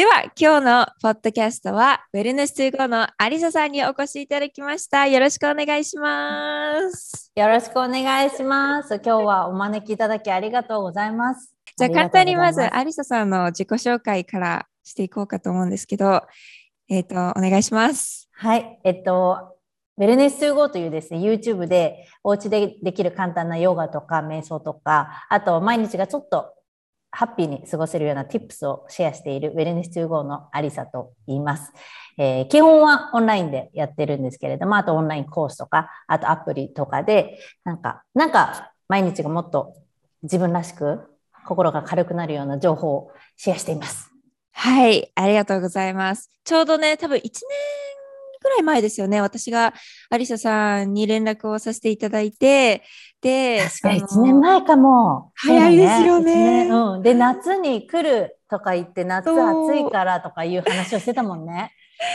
では、今日のポッドキャストは、ウェルネス2 5のアリサさんにお越しいただきました。よろしくお願いします。よろしくお願いします。今日はお招きいただきありがとうございます。じゃあ、簡単にまず、アリサさんの自己紹介からしていこうかと思うんですけど、えっ、ー、と、お願いします。はい。えっと、ウェルネス2 5というですね、YouTube でお家でできる簡単なヨガとか瞑想とか、あと毎日がちょっとハッピーに過ごせるような tips をシェアしているウェルネス2 5のアリサと言います。えー、基本はオンラインでやってるんですけれども、あとオンラインコースとか、あとアプリとかで、なんか、なんか毎日がもっと自分らしく心が軽くなるような情報をシェアしています。はい、ありがとうございます。ちょうどね、多分1年らい前ですよね。私がアリサさんに連絡をさせていただいて、で、確か1年前かも。早いですよね。ねうん。で、夏に来るとか言って、夏暑いからとかいう話をしてたもんね。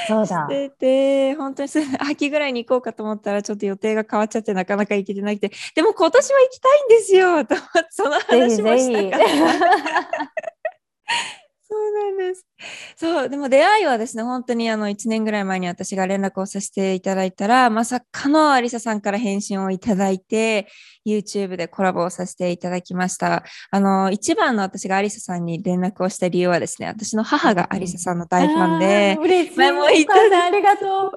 そうだ。してて、本当に秋ぐらいに行こうかと思ったら、ちょっと予定が変わっちゃって、なかなか行けてなくて、でも今年は行きたいんですよ、とその話もしたかった。そうなんです。そう、でも出会いはですね、本当にあの1年ぐらい前に私が連絡をさせていただいたら、まさかのアリサさんから返信をいただいて、YouTube でコラボをさせていただきました。あの、一番の私がアリサさんに連絡をした理由はですね、私の母がアリサさんの大ファンで、嬉しい。前も言ったありがとう。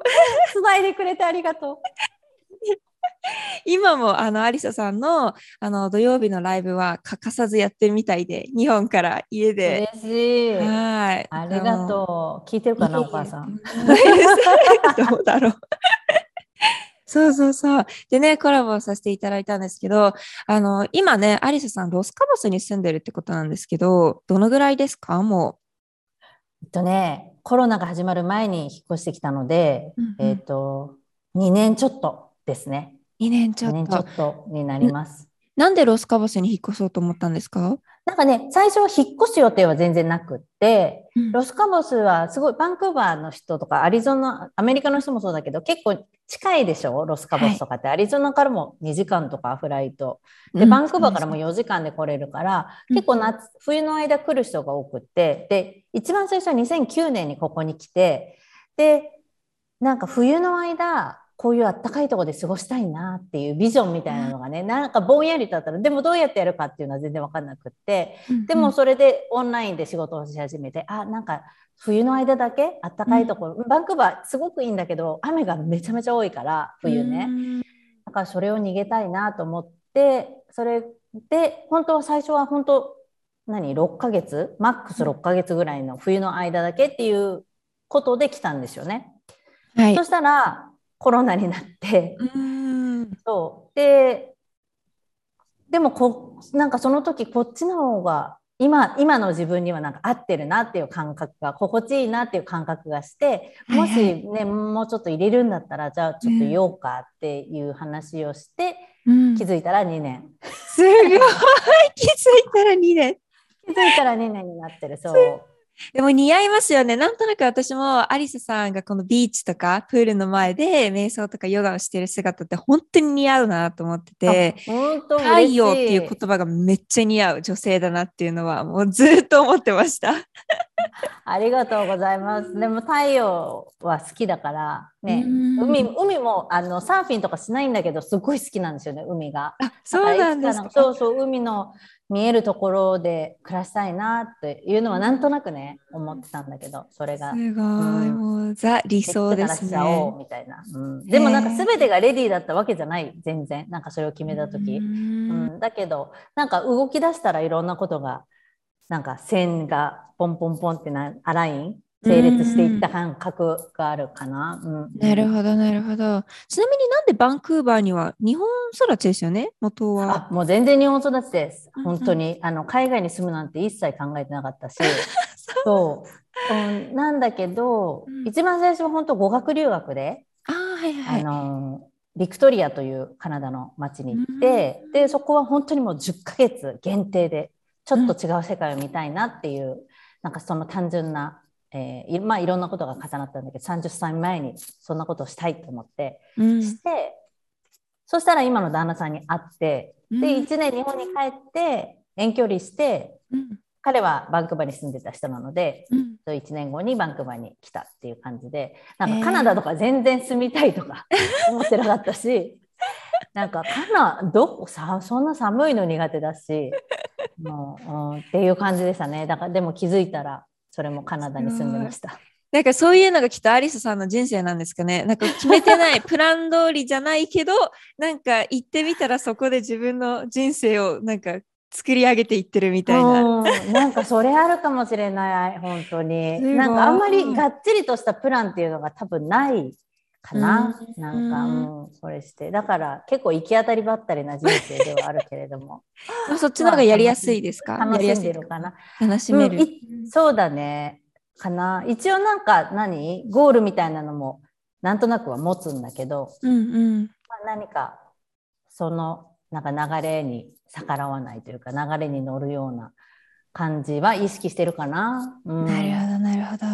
繋いでくれてありがとう。今もあのアリサさんのあの土曜日のライブは欠かさずやってるみたいで日本から家で。嬉しい。はい。ありがとう。聞いてるかなお母さん。どうだろう。そうそうそう。でね、コラボさせていただいたんですけど、あの、今ね、アリサさん、ロスカボスに住んでるってことなんですけど、どのぐらいですか？もう。えっとね、コロナが始まる前に引っ越してきたので、うんうん、えっと、2年ちょっとですね。2年ちょっと。年ちょっとになります。なんでロスカボスに引っ越そうと思ったんですか？なんかね、最初は引っ越す予定は全然なくって、うん、ロスカボスはすごいバンクーバーの人とかアリゾナ、アメリカの人もそうだけど、結構近いでしょ？ロスカボスとかって、はい、アリゾナからも2時間とかフライト。で、バンクーバーからも4時間で来れるから、うん、結構夏、冬の間来る人が多くって、で、一番最初は2009年にここに来て、で、なんか冬の間、こういうあったかいところで過ごしたいなっていうビジョンみたいなのがね、なんかぼんやりとあったらでもどうやってやるかっていうのは全然分かんなくって、でもそれでオンラインで仕事をし始めてあなんか冬の間だけあったかいところ、うん、バンクーバーすごくいいんだけど雨がめちゃめちゃ多いから冬ね、だからそれを逃げたいなと思ってそれで本当は最初は本当何？6ヶ月？マックス6ヶ月ぐらいの冬の間だけっていうことで来たんですよね。はい、そしたらコロナになって、そう。ででもこなんかその時こっちの方が今今の自分にはなんか合ってるなっていう感覚が心地いいなっていう感覚がしてもしね、はいはい、もうちょっと入れるんだったらじゃあちょっと言おうかっていう話をして、うん、気づいたら2年。すごい。気づいたら2年。気づいたら2年になってる。そう。でも似合いますよね。なんとなく私もアリスさんがこのビーチとかプールの前で瞑想とかヨガをしてる姿って本当に似合うなと思ってて、太陽っていう言葉がめっちゃ似合う女性だなっていうのはもうずっと思ってました。ありがとうございます。でも太陽は好きだからね、海海もあのサーフィンとかしないんだけどすごい好きなんですよね海が。あそうなんですか？そうそう海の見えるところで暮らしたいなっていうのはなんとなくね思ってたんだけどそれが。すごい、うん、もうザ理想ですね。みたいな、うん、でもなんか全てがレディーだったわけじゃない全然。なんかそれを決めた時、うん、だけどなんか動き出したらいろんなことがなんか線がポンポンポンってなアライン整列していった感覚があるかな？うん、なるほど、なるほど。ちなみになんでバンクーバーには日本育ちですよね、元は。あもう全然日本育ちです。本当に。あの海外に住むなんて一切考えてなかったし。そう、うん。なんだけど、うん、一番最初は本当語学留学で、あはいはい、あのビクトリアというカナダの町に行って、うん、でそこは本当にもう10ヶ月限定でちょっと違う世界を見たいなっていう、なんかその単純なえー、まあいろんなことが重なったんだけど30歳前にそんなことをしたいと思って、うん、してそしたら今の旦那さんに会って、うん、で1年日本に帰って遠距離して、うん、彼はバンクーバーに住んでた人なので、うん。1年後にバンクーバーに来たっていう感じでなんかカナダとか全然住みたいとか思ってなかったし、なんかカナどこさそんな寒いの苦手だし もう、うん、っていう感じでしたねだからでも気づいたらそれもカナダに住んでました。なんかそういうのがきっとアリスさんの人生なんですかね。なんか決めてない、プラン通りじゃないけど、なんか行ってみたらそこで自分の人生をなんか作り上げていってるみたいな。うん、なんかそれあるかもしれない本当になんかあんまりがっちりとしたプランっていうのが多分ないかな、うん。なんかもうそれして。だから結構行き当たりばったりな人生ではあるけれども。ま あそっちの方がやりやすいですか？や楽しんりやすいでるかな？楽しめる。うんいそうだね。かな。一応なんか何？ゴールみたいなのもなんとなくは持つんだけど、うんうん。まあ、何かそのなんか流れに逆らわないというか流れに乗るような感じは意識してるかな。うん、なるほど、なるほど。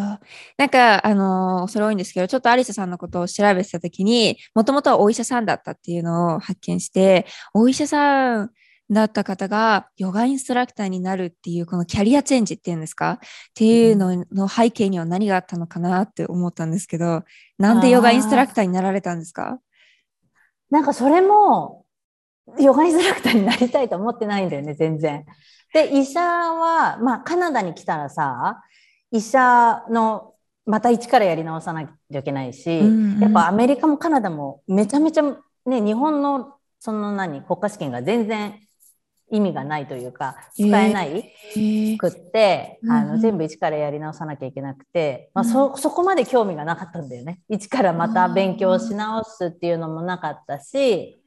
なんか、あのーそれ多いんですけど、ちょっとアリスさんのことを調べてたときに、もともとはお医者さんだったっていうのを発見して、お医者さんだった方がヨガインストラクターになるっていう、このキャリアチェンジっていうんですか？っていうのの背景には何があったのかなって思ったんですけど、なんでヨガインストラクターになられたんですか？なんかそれもヨガインストラクターになりたいと思ってないんだよね全然。で医者は、まあ、カナダに来たらさ医者のまた一からやり直さなきゃいけないし、うんうん。やっぱアメリカもカナダもめちゃめちゃ、ね、日本のその何国家試験が全然意味がないというか使えない。くって、あうんうん。の全部一からやり直さなきゃいけなくて、まあ、そそこまで興味がなかったんだよね。一からまた勉強し直すっていうのもなかったし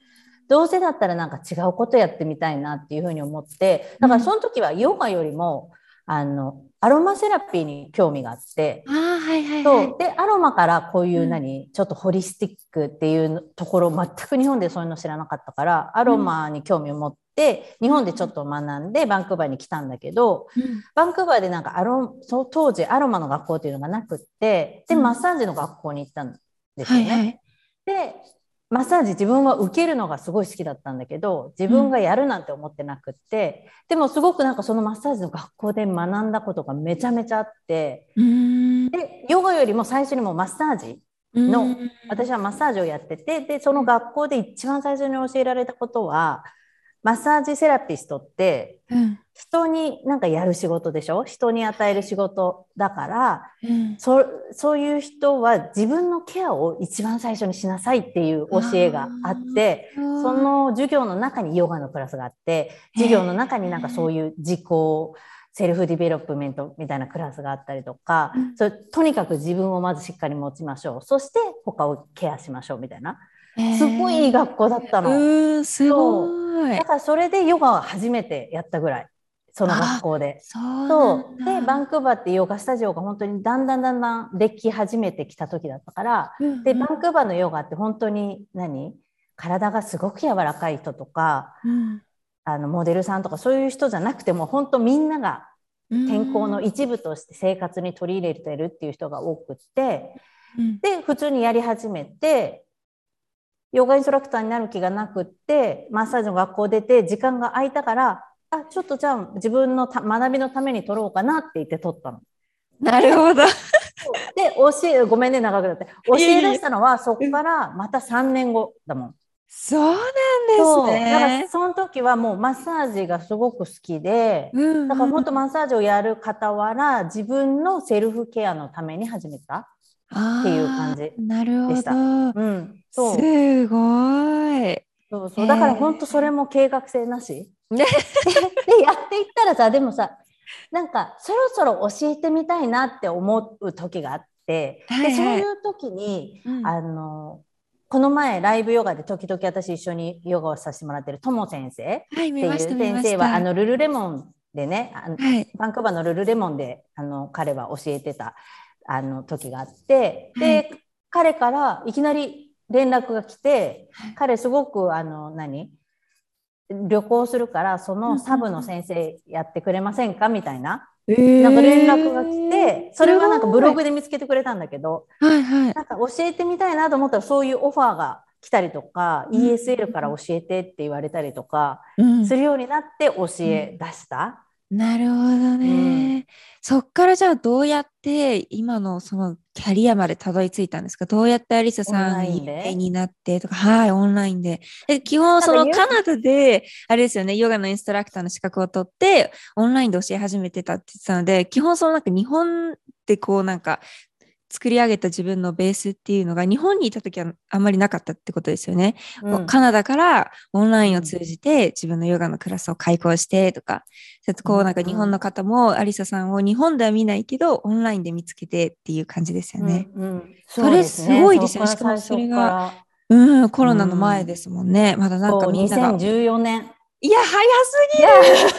どうせだったらなんか違うことやってみたいなっていうふうに思ってだからその時はヨガよりもあのアロマセラピーに興味があって。ああ、はいはいそはいうでアロマからこういううん何、ちょっとホリスティックっていうところ全く日本でそういうの知らなかったからアロマに興味を持って、日本でちょっと学んでバンクーバーに来たんだけど、うんバンクーバーでなんかアロそう当時アロマの学校っていうのがなくってでうんマッサージの学校に行ったんですよね。はいはい。でマッサージ自分は受けるのがすごい好きだったんだけど自分がやるなんて思ってなくって、でもすごくなんかそのマッサージの学校で学んだことがめちゃめちゃあってでヨガよりも最初にもうマッサージのうん。私はマッサージをやっててでその学校で一番最初に教えられたことはマッサージセラピストってうん。人になんかやる仕事でしょ？人に与える仕事だからうん。そそういう人は自分のケアを一番最初にしなさいっていう教えがあってその授業の中にヨガのクラスがあって授業の中になんかそういう自己 self development みたいなクラスがあったりとか、うん。それとにかく自分をまずしっかり持ちましょう。そして他をケアしましょうみたいなすごいいい学校だったうの。ーん、すごい。だ。からそれでヨガは初めてやったぐらい。その学校で。そうでバンクーバーってヨガスタジオが本当にだんだんだんだんでき始めてきた時だったから。うんでバンクーバーのヨガって本当に何？体がすごく柔らかい人とかうん。あのモデルさんとかそういう人じゃなくても本当みんなが健康の一部として生活に取り入れてるっていう人が多くって。うん。で普通にやり始めてヨガインストラクターになる気がなくってマッサージの学校出て時間が空いたからあちょっとじゃあ自分のた学びのために取ろうかなって言って取ったの。なるほど。で教えごめんね長くなって教いえ出したのはそこからまた3年後だもん。そうなんですだからね。その時はもうマッサージがすごく好きで、うんだから本当マッサージをやる傍ら自分のセルフケアのために始めた。っていう感じあーなるほど。でしたうん、そうすごい。そうそうだから本当それも計画性なし。ででやっていったらさでもさなんかそろそろ教えてみたいなって思う時があって、はいはいでそういう時にうんあのこの前ライブヨガで時々私一緒にヨガをさせてもらってるとも先生はい、っていう先。生はあのルルレモンでねあのはい。バンクーバーのルルレモンであの彼は教えてたあの時があってで、はい。彼からいきなり連絡が来てはい。彼すごくあの何？旅行するからそのサブの先生やってくれませんか？みたいな。なんか連絡が来てそれはなんかブログで見つけてくれたんだけどはいはい。なんか教えてみたいなと思ったらそういうオファーが来たりとか、うん ESL から教えてって言われたりとかうん。するようになって教え出した。なるほどね、うん、そっからじゃあどうやって今のそのキャリアまでたどり着いたんですか？どうやってアリサさんになってとか、はい、オンラインで。で基本そのカナダで、あれですよね、ヨガのインストラクターの資格を取って、オンラインで教え始めてたって言ってたので、基本そのなんか日本でこうなんか作り上げた自分のベースっていうのが日本にいた時はあんまりなかったってことですよね。うん、カナダからオンラインを通じて自分のヨガのクラスを開講してとか、こうなんか日本の方もアリサさんを日本では見ないけどオンラインで見つけてっていう感じですよね。うんうん、それすごいですよね。しかもそれが、うん、コロナの前ですもんね。まだなんかみんなが。2014年。いや、早すぎる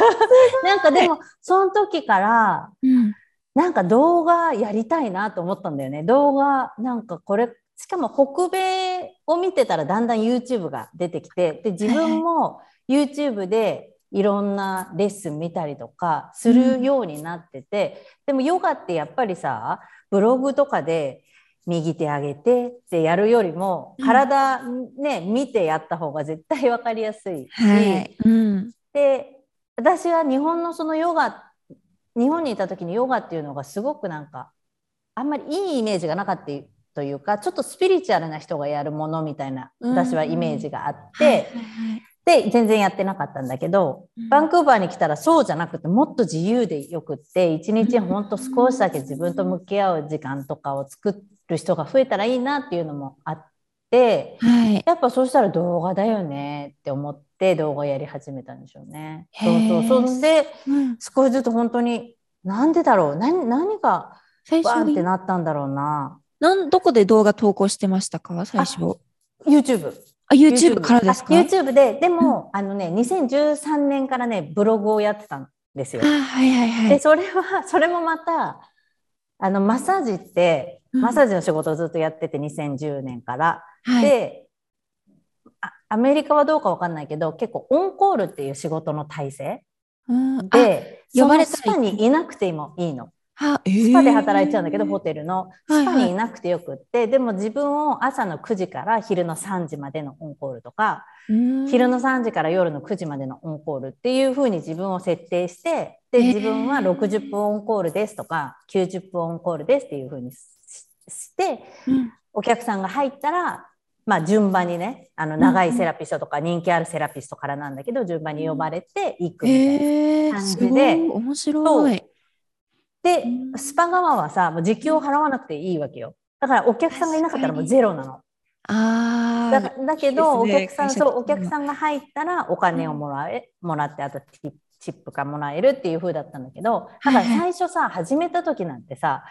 なんかでも、その時から、うんなんか動画やりたいなと思ったんだよね。動画、なんかこれ、しかも北米を見てたらだんだん YouTube が出てきて、で、自分も YouTube でいろんなレッスン見たりとかするようになってて、うん、でもヨガってやっぱりさ、ブログとかで右手上げてってやるよりも、体ね、うん、見てやった方が絶対分かりやすいし、はい。うん、で、私は日本のそのヨガ日本にいた時にヨガっていうのがすごくなんかあんまりいいイメージがなかったというかちょっとスピリチュアルな人がやるものみたいな私はイメージがあって、で全然やってなかったんだけど、バンクーバーに来たらそうじゃなくてもっと自由でよくって一日ほんと少しだけ自分と向き合う時間とかを作る人が増えたらいいなっていうのもあって、はい、やっぱそうしたら動画だよねって思って。って動画やり始めたんでしょうね。そうそう。そんで、うん、少しずつ本当に、なんでだろう？何何がバーンってなったんだろうな。なんどこで動画投稿してましたか？最初。YouTube。あ、YouTube からですか ?YouTube で、でも、うん、あのね、2013年からね、ブログをやってたんですよ。はいはいはい。で、それは、それもまた、あの、マッサージって、マッサージの仕事をずっとやってて、2010年から。はい、で、アメリカはどうかわかんないけど結構オンコールっていう仕事の体制で呼ばれスパにいなくてもいいの。スパで働いちゃうんだけど、ホテルの。スパにいなくてよくって、はいはい、でも自分を朝の9時から昼の3時までのオンコールとか昼の3時から夜の9時までのオンコールっていうふうに自分を設定してで自分は60分オンコールですとか90分オンコールですっていうふうにして、うん、お客さんが入ったらまあ、順番にねあの長いセラピストとか人気あるセラピストからなんだけど、順番に呼ばれていくみたいな感じで、えー、面白い。でスパ側はさもう時給を払わなくていいわけよ。だからお客さんがいなかったらもうゼロなの。あだだけど、ね、お客さんそうお客さんが入ったらお金をもらえ、もらってあとチップがもらえるっていう風だったんだけどだから最初さ、始めた時なんてさ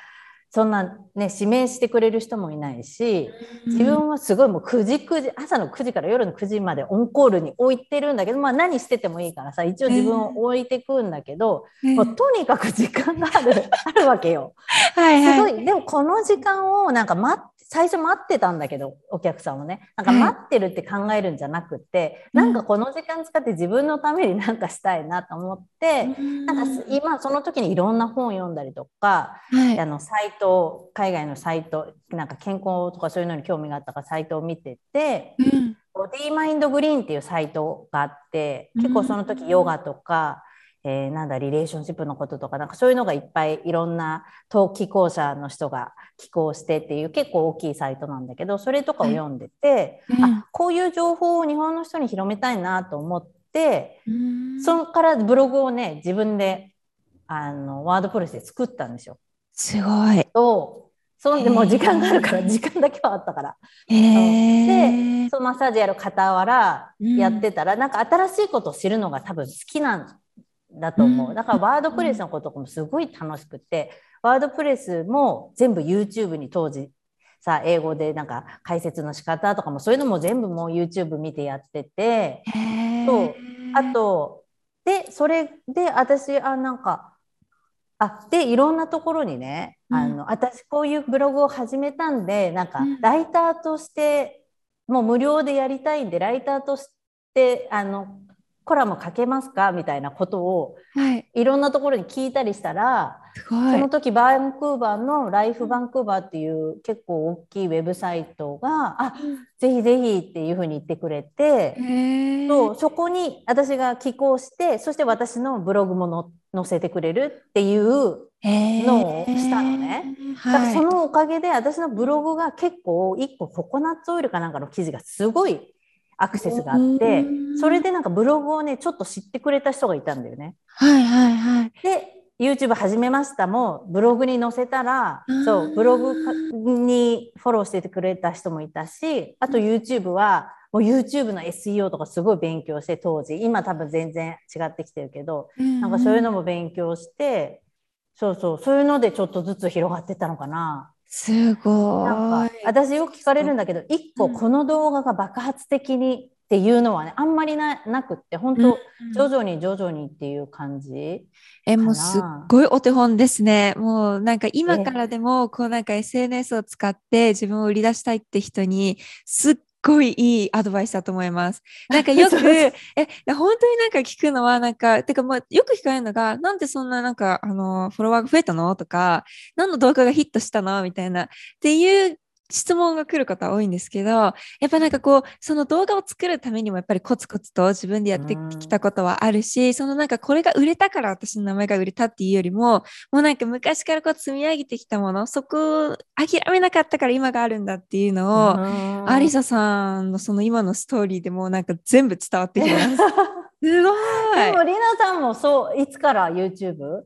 そんなね指名してくれる人もいないし自分はすごいもう9時9時朝の9時から夜の9時までオンコールに置いてるんだけど、まあ、何しててもいいからさ一応自分を置いてくんだけど、えー、もうとにかく時間がある あるわけよ。はい、はい、すごい。でもこの時間をなんか待って最初待ってたんだけどお客さんをね。なんか待ってるって考えるんじゃなくて、うん、なんかこの時間使って自分のためになんかしたいなと思って、うん、なんか今その時にいろんな本を読んだりとか、はい、あのサイト海外のサイトなんか健康とかそういうのに興味があったからサイトを見てて、うん、ボディマインドグリーンっていうサイトがあって結構その時ヨガとか、えー、なんだリレーションシップのこととかなんかそういうのがいっぱいいろんな登記校者の人が寄稿してっていう結構大きいサイトなんだけどそれとかを読んでて、うん、あこういう情報を日本の人に広めたいなと思って、うん、そこからブログをね自分であのワードプレスで作ったんですよ。すごい。とそんでもう時間があるから 時間だけはあったから。でそのマッサージやる傍らやってたら、うん、なんか新しいことを知るのが多分好きなんだと思う。だからワードプレスのこともすごい楽しくて、ワードプレスも全部 YouTube に当時さ英語でなんか解説の仕方とかもそういうのも全部もう YouTube 見てやっててそう。あとでそれで私あなんかあでいろんなところにね、うん、あの私こういうブログを始めたんでなんかライターとして、もう無料でやりたいんでライターとしてあのコラム書けますか？みたいなことを、はい、いろんなところに聞いたりしたらその時バンクーバーのライフバンクーバーっていう結構大きいウェブサイトが「あぜひぜひ」っていうふうに言ってくれてそうそこに私が寄稿してそして私のブログもの載せてくれるっていうのをしたのね。だからそのおかげで私のブログが結構1個ココナッツオイルかなんかの記事がすごいアクセスがあって、それでなんかブログをね、ちょっと知ってくれた人がいたんだよね。はいはいはい。で、YouTube 始めましたもブログに載せたら、そう、ブログにフォローしててくれた人もいたし、あと YouTube は、もう YouTube の SEO とかすごい勉強して当時、今多分全然違ってきてるけど、なんかそういうのも勉強して、そうそう、そういうのでちょっとずつ広がってったのかな。すごい。私よく聞かれるんだけど、一個この動画が爆発的にっていうのはね、あんまりななくって、本当、徐々に徐々にっていう感じ。え、もうすっごいお手本ですね。もうなんか今からでも、こうなんか SNS を使って自分を売り出したいって人に、すっごいいいアドバイスだと思います。なんかよく、え、本当になんか聞くのは、なんか、てかまあ、よく聞かれるのが、なんでそんななんか、あの、フォロワーが増えたの？とか、何の動画がヒットしたの？みたいな、っていう質問が来る方多いんですけど、やっぱなんかこう、その動画を作るためにもやっぱりコツコツと自分でやってきたことはあるし、そのなんかこれが売れたから私の名前が売れたっていうよりも、もうなんか昔からこう積み上げてきたもの、そこを諦めなかったから今があるんだっていうのを、アリサさんのその今のストーリーでもなんか全部伝わってきます。すごい。でも、リナさんもそう、いつから YouTube?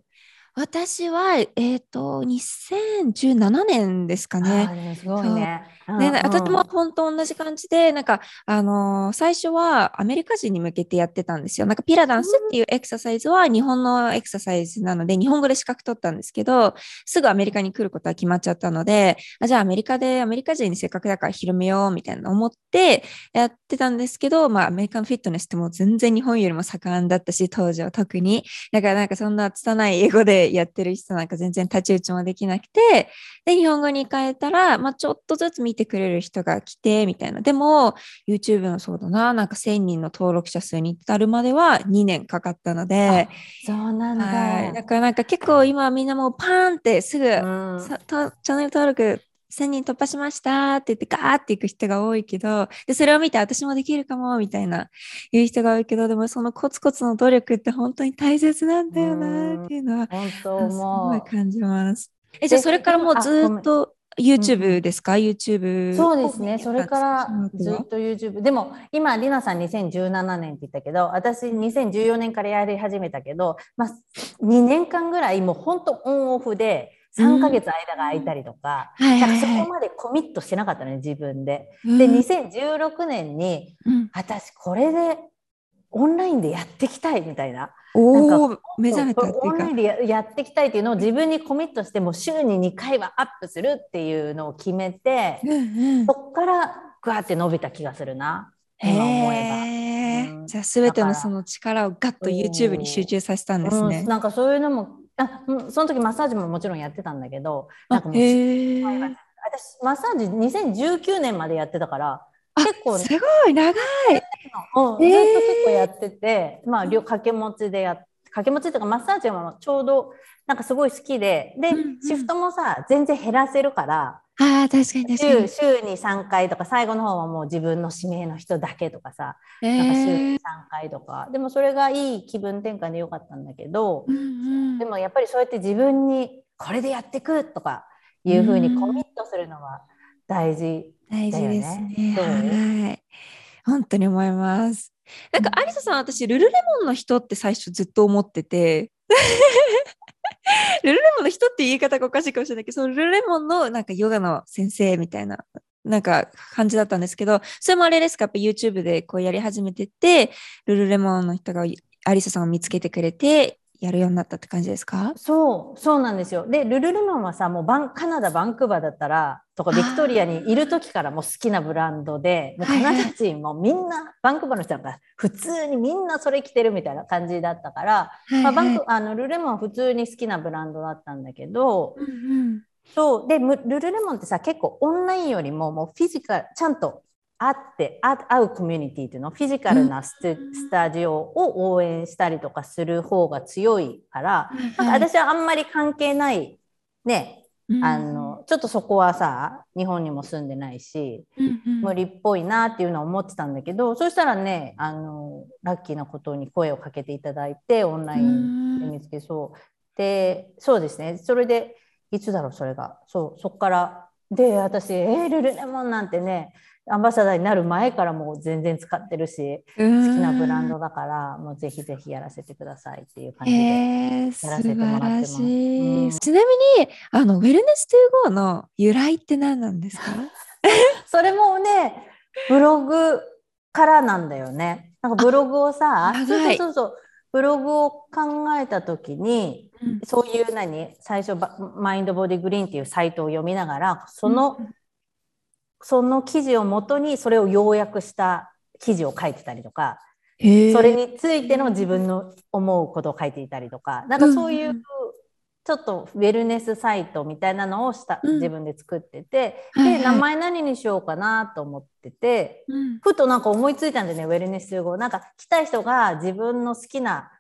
私は、えっ、ー、と、2017年ですかね。すごいね。で、私も本当同じ感じで、なんか、あのー、最初はアメリカ人に向けてやってたんですよ。なんかピラダンスっていうエクササイズは日本のエクササイズなので、日本語で資格取ったんですけど、すぐアメリカに来ることは決まっちゃったので、あじゃあアメリカでアメリカ人にせっかくだから広めようみたいな思ってやってたんですけど、まあアメリカンフィットネスってもう全然日本よりも盛んだったし、当時は特に。だからなんかそんな拙い英語でやってる人なんか全然太刀打ちもできなくて、で、日本語に変えたら、まあちょっとずつ見てくれる人が来て、みたいな。でも、YouTube のそうだな、なんか1000人の登録者数に至るまでは2年かかったので、そうなんだ。はい。だからなんか結構今みんなもうパーンってすぐ、うん、チャンネル登録1000人突破しましたって言ってガーっていく人が多いけど、で、それを見て私もできるかもみたいな言う人が多いけど、でもそのコツコツの努力って本当に大切なんだよなっていうのは、本当すごい感じます。え、じゃあそれからもうずっと YouTube ですか、うん、?YouTube。そうですね。それからずっと YouTube。でも今、りなさん2017年って言ったけど、私2014年からやり始めたけど、まあ、2年間ぐらいもう本当オンオフで、3ヶ月間が空いたりとか、うん、かそこまでコミットしてなかったね、自分で。うん、で、2016年に、私これでオンラインでやっていきたいみたいな。おお目覚めたっていうか。オンラインでやっていきたいっていうのを自分にコミットしても週に2回はアップするっていうのを決めて、うんうん、そこからグワーって伸びた気がするな。今思えば。うん、じゃあ全てのその力をガッと YouTube に集中させたんですね。うん、なんかそういうのもあその時マッサージももちろんやってたんだけどなんかもう私マッサージ2019年までやってたから結構、ね、すごい長い、うん、ずっと結構やってて、まあ掛け持ちでや掛け持ちっていうかマッサージはちょうどなんかすごい好きでで、シフトもさ全然減らせるからあ確かに確かに。週週に3回とか最後の方はもう自分の指名の人だけとかさ、えー、なんか週に3回とか。でもそれがいい気分転換でよかったんだけど、うんうん、でもやっぱりそうやって自分にこれでやっていくとかいうふうにコミットするのは大事大事ですね。はい。本当に思います。なんか、アリサさん、私、ルルレモンの人って最初ずっと思ってて、ルルレモンの人って言い方がおかしいかもしれないけど、そのルルレモンのなんかヨガの先生みたいな、なんか感じだったんですけど、それもあれですか、やっぱ YouTube でこうやり始めてて、ルルレモンの人がアリサさんを見つけてくれて、やるようになったって感じですか？そうそうなんですよ。でルルルマンはさもうバンカナダバンクーバーだったらとかビクトリアにいる時からもう好きなブランドでもうカナダ人もみんな、バンクーバーの人なんか普通にみんなそれ着てるみたいな感じだったから、まあ、バンクあのルルレモンは普通に好きなブランドだったんだけど、うんうん、そう。でルルレモンってさ結構オンラインよりももうフィジカルちゃんと会って会うコミュニティっていうのフィジカルなスタジオを応援したりとかする方が強いから、なんか私はあんまり関係ないね、あのちょっとそこはさ日本にも住んでないし、無理っぽいなっていうのは思ってたんだけどそしたらねあのラッキーなことに声をかけていただいてオンラインで見つけそう。でそうですね。それでいつだろうそれが。そうそっから。で私えー、ルルレモンなんてねアンバサダーになる前からもう全然使ってるし好きなブランドだからもうぜひぜひやらせてくださいっていう感じでやらせてもらってます。うん、ちなみにあのウェルネス2 GO の由来って何なんですか？それもねブログからなんだよね。なんかブログをさそうそうそうブログを考えた時に、うん、そういう何最初マインドボディグリーンっていうサイトを読みながらその、うんその記事をもとにそれを要約した記事を書いてたりとか、それについての自分の思うことを書いていたりとか、なんかそういうちょっとウェルネスサイトみたいなのをした、自分で作ってて、で、名前何にしようかなと思ってて、ふとなんか思いついたんでね、ウェルネス集合。なんか来た人が自分の好きな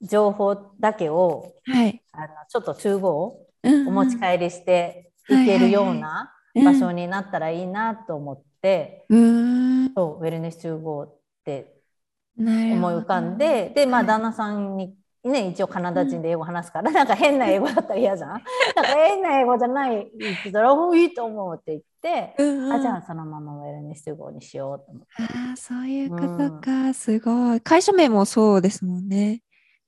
情報だけを、はい、あのちょっと集合お持ち帰りしていけるような、場所になったらいいなと思って、うん、そうウェルネス集合って思い浮かんででまあ旦那さんにね、一応カナダ人で英語話すから、うん、なんか変な英語だったら嫌じゃん。なんか変な英語じゃないって言ったら、いいと思うって言って、うんうん、あじゃあそのままウェルネス集合にしようと思って。あそういうことか、うん、すごい。会社名もそうですもんね。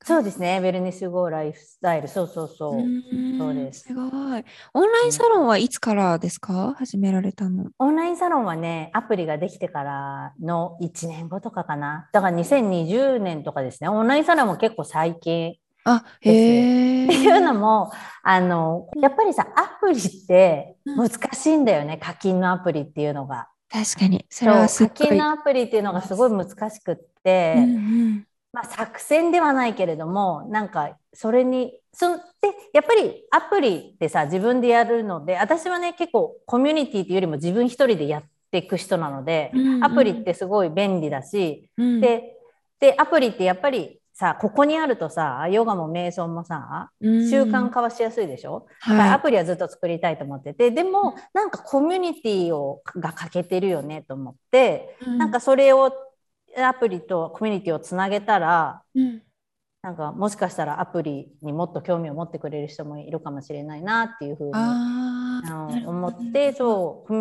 そうですね、ウェルネスゴーライフスタイル、そうそうそう。うそうです。すごい。オンラインサロンはいつからですか、始められたの。オンラインサロンはね、アプリができてからの1年後とかかな。だから2020年とかですね、オンラインサロンも結構最近。あへっていうのもあのやっぱりさアプリって難しいんだよね、課金のアプリっていうのが。確かに。それは課金のアプリっていうのがすごい難しくって、うんうんまあ、作戦ではないけれどもなんかそれにそでやっぱりアプリってさ自分でやるので私はね結構コミュニティというよりも自分一人でやっていく人なので、うんうん、アプリってすごい便利だし、うん、ででアプリってやっぱりさここにあるとさヨガも瞑想もさ習慣化はしやすいでしょ、うん、だからアプリはずっと作りたいと思ってて、はい、でもなんかコミュニティをが欠けてるよねと思って、うん、なんかそれをアプリとコミュニティをつなげたら、うん、なんかもしかしたらアプリにもっと興味を持ってくれる人もいるかもしれないなっていうふうに思ってそう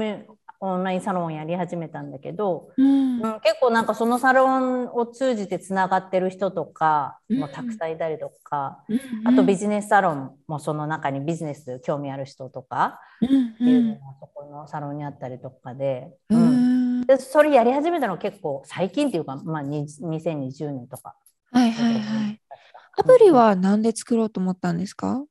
オンラインサロンをやり始めたんだけど、うん、うん、結構なんかそのサロンを通じてつながってる人とかもたくさんいたりとか、うん、あとビジネスサロンもその中にビジネス興味ある人とかっていうのがそこのサロンにあったりとかで。うんでそれやり始めたの結構最近っていうか、まあ、2020年とか。はいはいはい。アプリは何で作ろうと思ったんですか？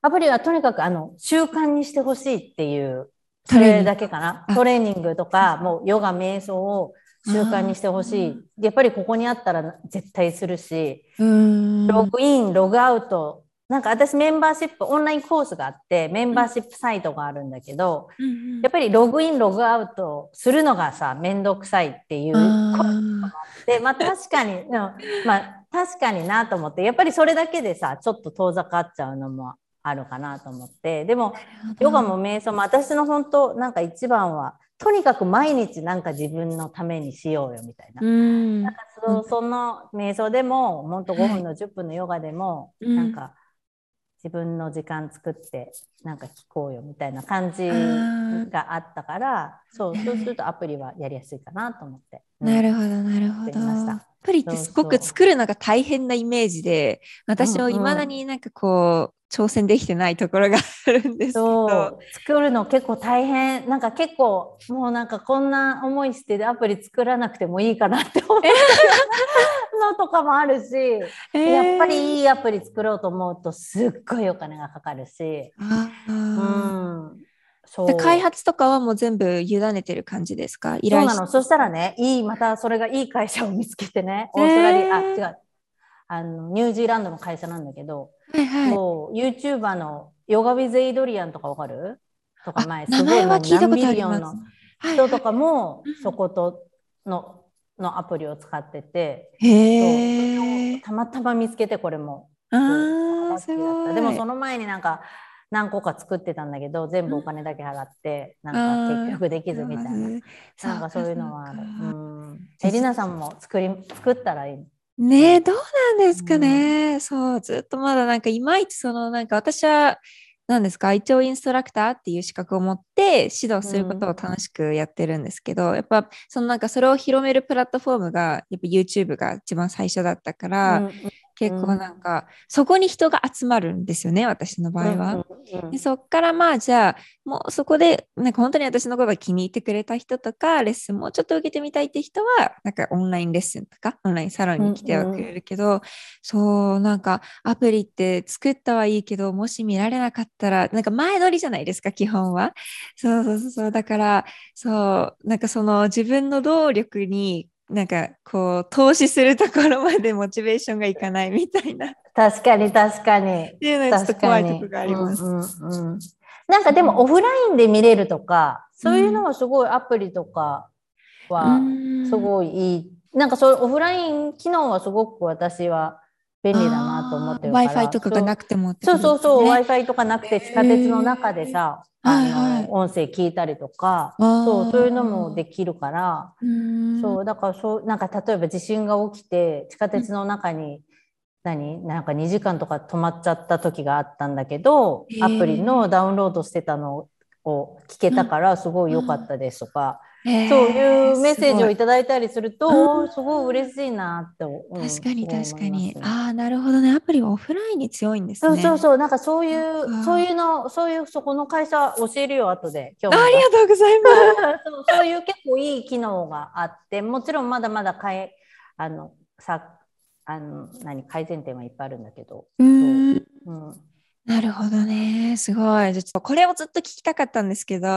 アプリはとにかくあの習慣にしてほしいっていうそれだけかな。トレーニングとかもうヨガ瞑想を習慣にしてほしい。やっぱりここにあったら絶対するしログインログアウトなんか私メンバーシップオンラインコースがあってメンバーシップサイトがあるんだけど、うん、やっぱりログインログアウトするのがさ面倒くさいっていうでまあ確かにまあ確かになと思ってやっぱりそれだけでさちょっと遠ざかっちゃうのもあるかなと思ってでもヨガも瞑想も私の本当なんか一番はとにかく毎日なんか自分のためにしようよみたいな。なんかそその瞑想でも本当5分の10分のヨガでも、なんか自分の時間作ってなんか聞こうよみたいな感じがあったからそうそうするとアプリはやりやすいかなと思って。うん、なるほどなるほど。アプリってすごく作るのが大変なイメージで私もいまだになんかこう、挑戦できてないところがあるんですけど。作るの結構大変。なんか結構もうなんかこんな思いしてアプリ作らなくてもいいかなって思うのとかもあるし、えー、やっぱりいいアプリ作ろうと思うとすっごいお金がかかるし。うん。そう。開発とかはもう全部委ねてる感じですか？そうなの。そしたらねいいまたそれがいい会社を見つけてね。オーストラリア、えー、あ違う。あのニュージーランドの会社なんだけど、はいはい、そう YouTuber の Yoga With Adriene とかわかる？とか前す。ごい何 million の人とかもそことののアプリを使ってて。たまたま見つけてこれも。ああ、すごい。でもその前になんか何個か作ってたんだけど全部お金だけ払って、なんか結局できずみたいな。なんかそういうのはある。うん。エリナさんも作り作ったらいい。ねえ、どうなんですかね。そう、ずっとまだなんかいまいちそのなんか私は何ですか、一応インストラクターっていう資格を持って指導することを楽しくやってるんですけど、やっぱそのなんかそれを広めるプラットフォームがやっぱ YouTube が一番最初だったから、うん結構なんか、そこに人が集まるんですよね、私の場合は。うんうんでそっからまあじゃあもうそこでなんか本当に私のことが気に入ってくれた人とかレッスンもうちょっと受けてみたいって人はなんかオンラインレッスンとかオンラインサロンに来てはくれるけど、そうなんかアプリって作ったはいいけどもし見られなかったらなんか前乗りじゃないですか基本は。そうそうそうそう。だからそうなんかその自分の動力になんかこう投資するところまでモチベーションがいかないみたいなっ確かに確かに。ていうのはちょっと怖いとこがあります。うんうんうんなんかでもオフラインで見れるとか、そういうのはすごいアプリとかはうんすごいいい。なんかそうオフライン機能はすごく私は便利だなと思ってるから。Wi-Fi とかがなくてもそうそうそう、ね Wi-Fi とかなくて地下鉄の中でさ、あはいはい。の音声聞いたりとか、そうそういうのもできるから、うん。そうだからそうなんか例えば地震が起きて地下鉄の中に、何？なんか2時間とか止まっちゃった時があったんだけどアプリのダウンロードしてたのを聞けたからすごい良かったですとか、そういうメッセージをすいただいたりすると、すごい嬉しいなって、うんごい確かに確かに。ああ、なるほどね。アプリはオフラインに強いんですね。そうそうそう、なんかそういう、そういうの、そういう、そこの会社教えるよ、後で。今あ日ありがとうございます。そうそういう結構いい機能があって、もちろんまだまだかえ、あの、さ、あの、何、改善点はいっぱいあるんだけど。うーんうん。なるほどね。すごい。じゃあちょっとこれをずっと聞きたかったんですけど、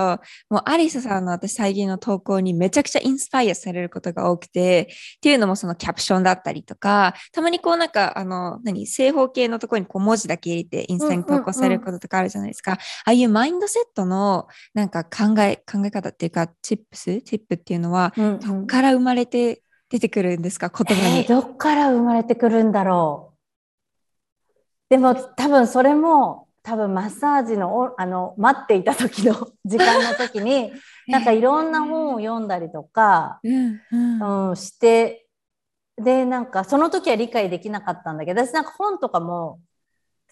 もうアリサさんの私最近の投稿にめちゃくちゃインスパイアされることが多くて、っていうのもそのキャプションだったりとか、たまにこうなんか、あの、何、正方形のところにこう文字だけ入れてインスタに投稿されることとかあるじゃないですか。ああいうマインドセットのなんか考え、考え方っていうか、チップス、チップっていうのは、うんどっから生まれて出てくるんですか、言葉に。えーどっから生まれてくるんだろう。でも多分それも多分マッサージのおあの待っていた時の 時間の時に なんかいろんな本を読んだりとか、うんうんうん、してでなんかその時は理解できなかったんだけど私なんか本とかも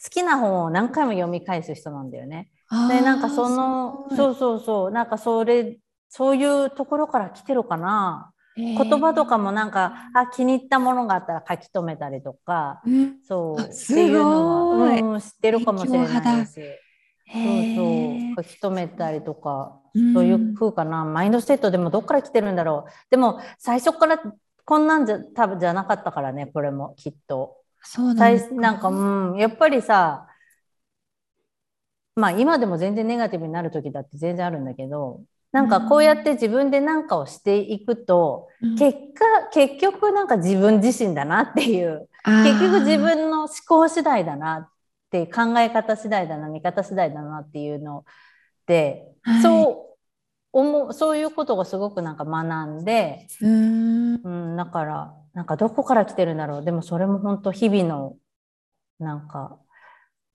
好きな本を何回も読み返す人なんだよね。でなんかそのうそうそうそうなんかそれそういうところから来てるかな。言葉とかもなんかあ気に入ったものがあったら書き留めたりとかうん。そうあっていうのは、すごいうん、知ってるかもしれないです。そうへそうー書き留めたりとかうん。そういう風かな、マインドセットでもどっから来てるんだろう。でも最初からこんなんじゃ多分じゃなかったからねこれもきっと。そうなんなんかうん。やっぱりさまあ今でも全然ネガティブになる時だって全然あるんだけどなんかこうやって自分で何かをしていくと、うん。結果結局なんか自分自身だなっていう。結局自分の思考次第だなって考え方次第だな見方次第だなっていうので、はい。そう思うそういうことがすごくなんか学んで、うーん。うん、だからなんかどこから来てるんだろう。でもそれも本当日々のなんか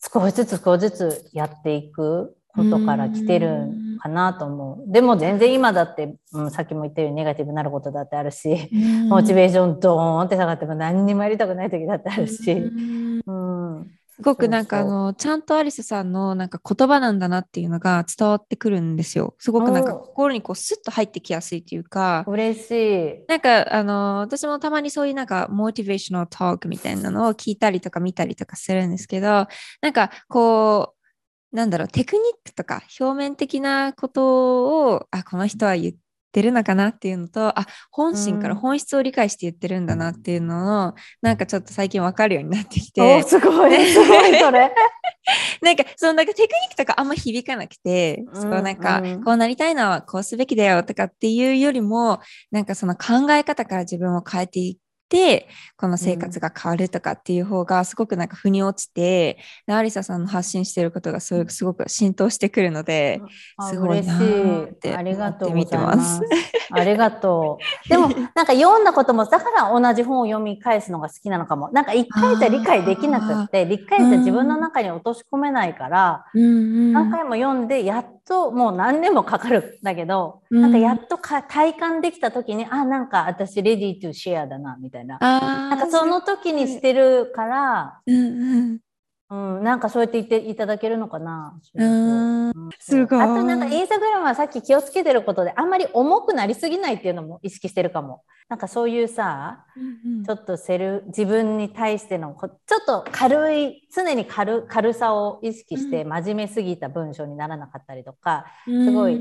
少しずつ少しずつやっていくことから来てるんかなと思う。でも全然今だって、うん、さっきも言ったようにネガティブになることだってあるし、モチベーションドーンって下がっても何にもやりたくない時だってあるし。うんうんすごくなんかあのちゃんとアリスさんのなんか言葉なんだなっていうのが伝わってくるんですよ。すごくなんかお心にこうスッと入ってきやすいっていうか、嬉しい。なんかあの私もたまにそういうなんかモチベーショナルトークみたいなのを聞いたりとか見たりとかするんですけど、なんかこうなんだろうテクニックとか表面的なことをあこの人は言ってるのかなっていうのとあ本心からうん本質を理解して言ってるんだなっていうのを、なんかちょっと最近わかるようになってきて。おすごい、すごい、それ。なんか、そのなんかテクニックとかあんま響かなくて、うんそうなんか、うんこうなりたいのはこうすべきだよとかっていうよりも、なんかその考え方から自分を変えていてこの生活が変わるとかっていう方がすごくなんか腑に落ちて、うん、アリサさんの発信してることがすごく浸透してくるので、すごいなって思って見てます。ありがとう。でもなんか読んだこともだから同じ本を読み返すのが好きなのかも。なんか一回じゃ理解できなくって理解じゃ自分の中に落とし込めないから、うん、何回も読んでやっともう何年もかかるんだけど、うん、なんかやっとか体感できた時にあなんか私レディートゥシェアだなみたいな。なんかその時にしてるから、うんうんうん、なんかそうやって言っていただけるのかな。うん、すごい。あとなんかインスタグラムはさっき気をつけてることであんまり重くなりすぎないっていうのも意識してるかも。なんかそういうさ、うんうん、ちょっとセル自分に対してのちょっと軽い常に軽軽さを意識して真面目すぎた文章にならなかったりとか、うん、すごい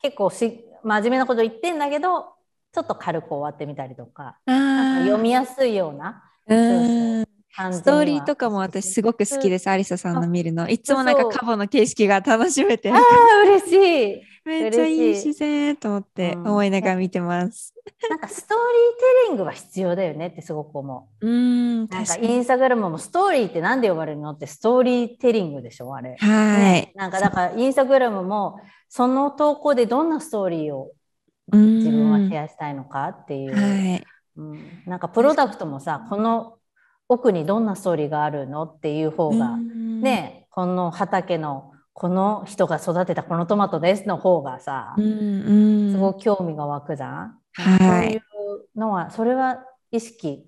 結構し真面目なこと言ってんだけどちょっと軽く終わってみたりとかか読みやすいような。うんストーリーとかも私すごく好きです、アリサさんの見るの。いつもなんかカボの景色が楽しめて。ああ、嬉しい。めっちゃいい自然と思って思いながら見てます。うん、なんかストーリーテリングは必要だよねってすごく思う。うん。なんかインスタグラムもストーリーって何で呼ばれるのってストーリーテリングでしょあれ。はい、ね。なんかだからインスタグラムもその投稿でどんなストーリーを自分はシェアしたいのかっていう。はい、うん、なんかプロダクトもさこの奥にどんなストーリーがあるのっていう方が、ねこの畑のこの人が育てたこのトマトですの方がさ、すごく興味が湧くじゃん？はい、そういうのはそれは意識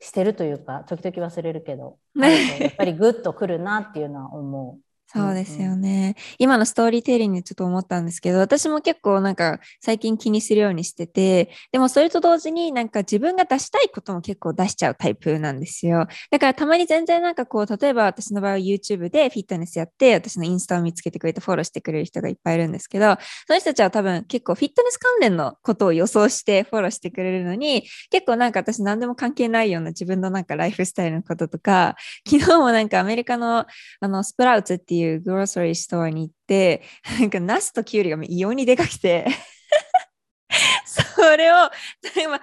してるというか時々忘れるけど、やっぱりグッとくるなっていうのは思う。そうですよね、うん今のストーリーテリングにちょっと思ったんですけど、私も結構なんか最近気にするようにしてて、でもそれと同時になんか自分が出したいことも結構出しちゃうタイプなんですよ。だからたまに全然なんかこう、例えば私の場合は YouTube でフィットネスやって、私のインスタを見つけてくれてフォローしてくれる人がいっぱいいるんですけど、その人たちは多分結構フィットネス関連のことを予想してフォローしてくれるのに、結構なんか私何でも関係ないような自分のなんかライフスタイルのこととか、昨日もなんかアメリカのあのスプラウツっていううグロロソリーストアに行って、なんかナスとキュウリが異様にでかくて。それを、今、友達も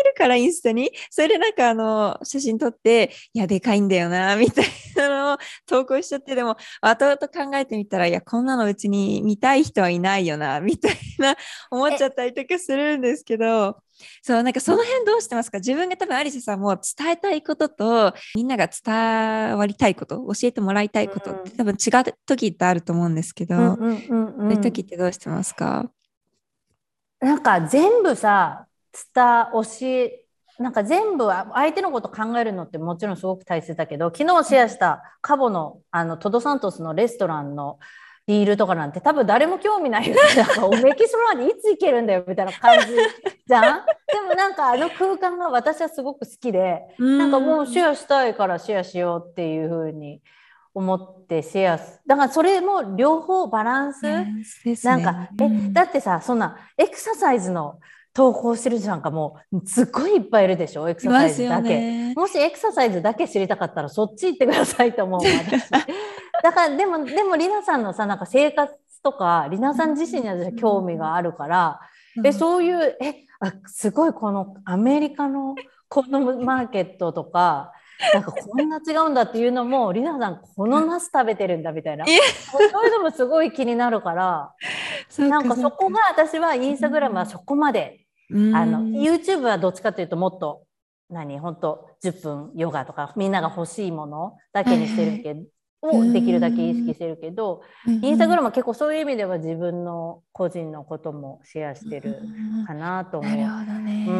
いるからインスタに、それでなんかあの、写真撮って、いや、でかいんだよな、みたいなのを投稿しちゃって、でも、後々考えてみたら、いや、こんなのうちに見たい人はいないよな、みたいな思っちゃったりとかするんですけど、そう、なんかその辺どうしてますか？自分が多分アリサさんも伝えたいことと、みんなが伝わりたいこと、教えてもらいたいことって多分違う時ってあると思うんですけど、そういう時ってどうしてますか？なんか全部さ、伝教え、なんか全部相手のこと考えるのってもちろんすごく大切だけど、昨日シェアしたカボのあのトドサントスのレストランのリールとかなんて多分誰も興味ないよ。なんかメキシコまでいつ行けるんだよみたいな感じじゃん？でもなんかあの空間が私はすごく好きで、なんかもうシェアしたいからシェアしようっていうふうに思ってシェアだからそれも両方バランス、なんかえだってさそんなエクササイズの投稿してる人なんかもうすっごいいっぱいいるでしょ？エクササイズだけ、もしエクササイズだけ知りたかったらそっち行ってくださいと思う私。だからでもでもりなさんのさなんか生活とかりなさん自身には興味があるから、うん、えそういうえあすごいこのアメリカのこのマーケットとか なんかこんな違うんだっていうのもりなさんこのナス食べてるんだみたいな。そういうのもすごい気になるからなんかそこが私はインスタグラムはそこまであの YouTube はどっちかというともっと何本当10分ヨガとかみんなが欲しいものだけにしてるけど、をできるだけ意識してるけど、インスタグラムは結構そういう意味では自分の個人のこともシェアしてるかなと思う。なるほどね、う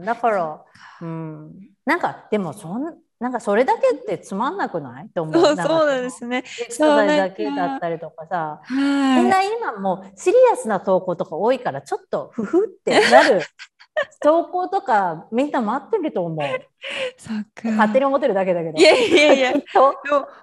ん、だからうん、なんかでもそんなんかそれだけってつまんなくない？と思う。そうそうなんですね。そうだけだったりとかさ、みんな今もうシリアスな投稿とか多いからちょっとふふってなる 投稿とかみんな待ってると思う。そっか。勝手に思ってるだけだけど。いやいやいや、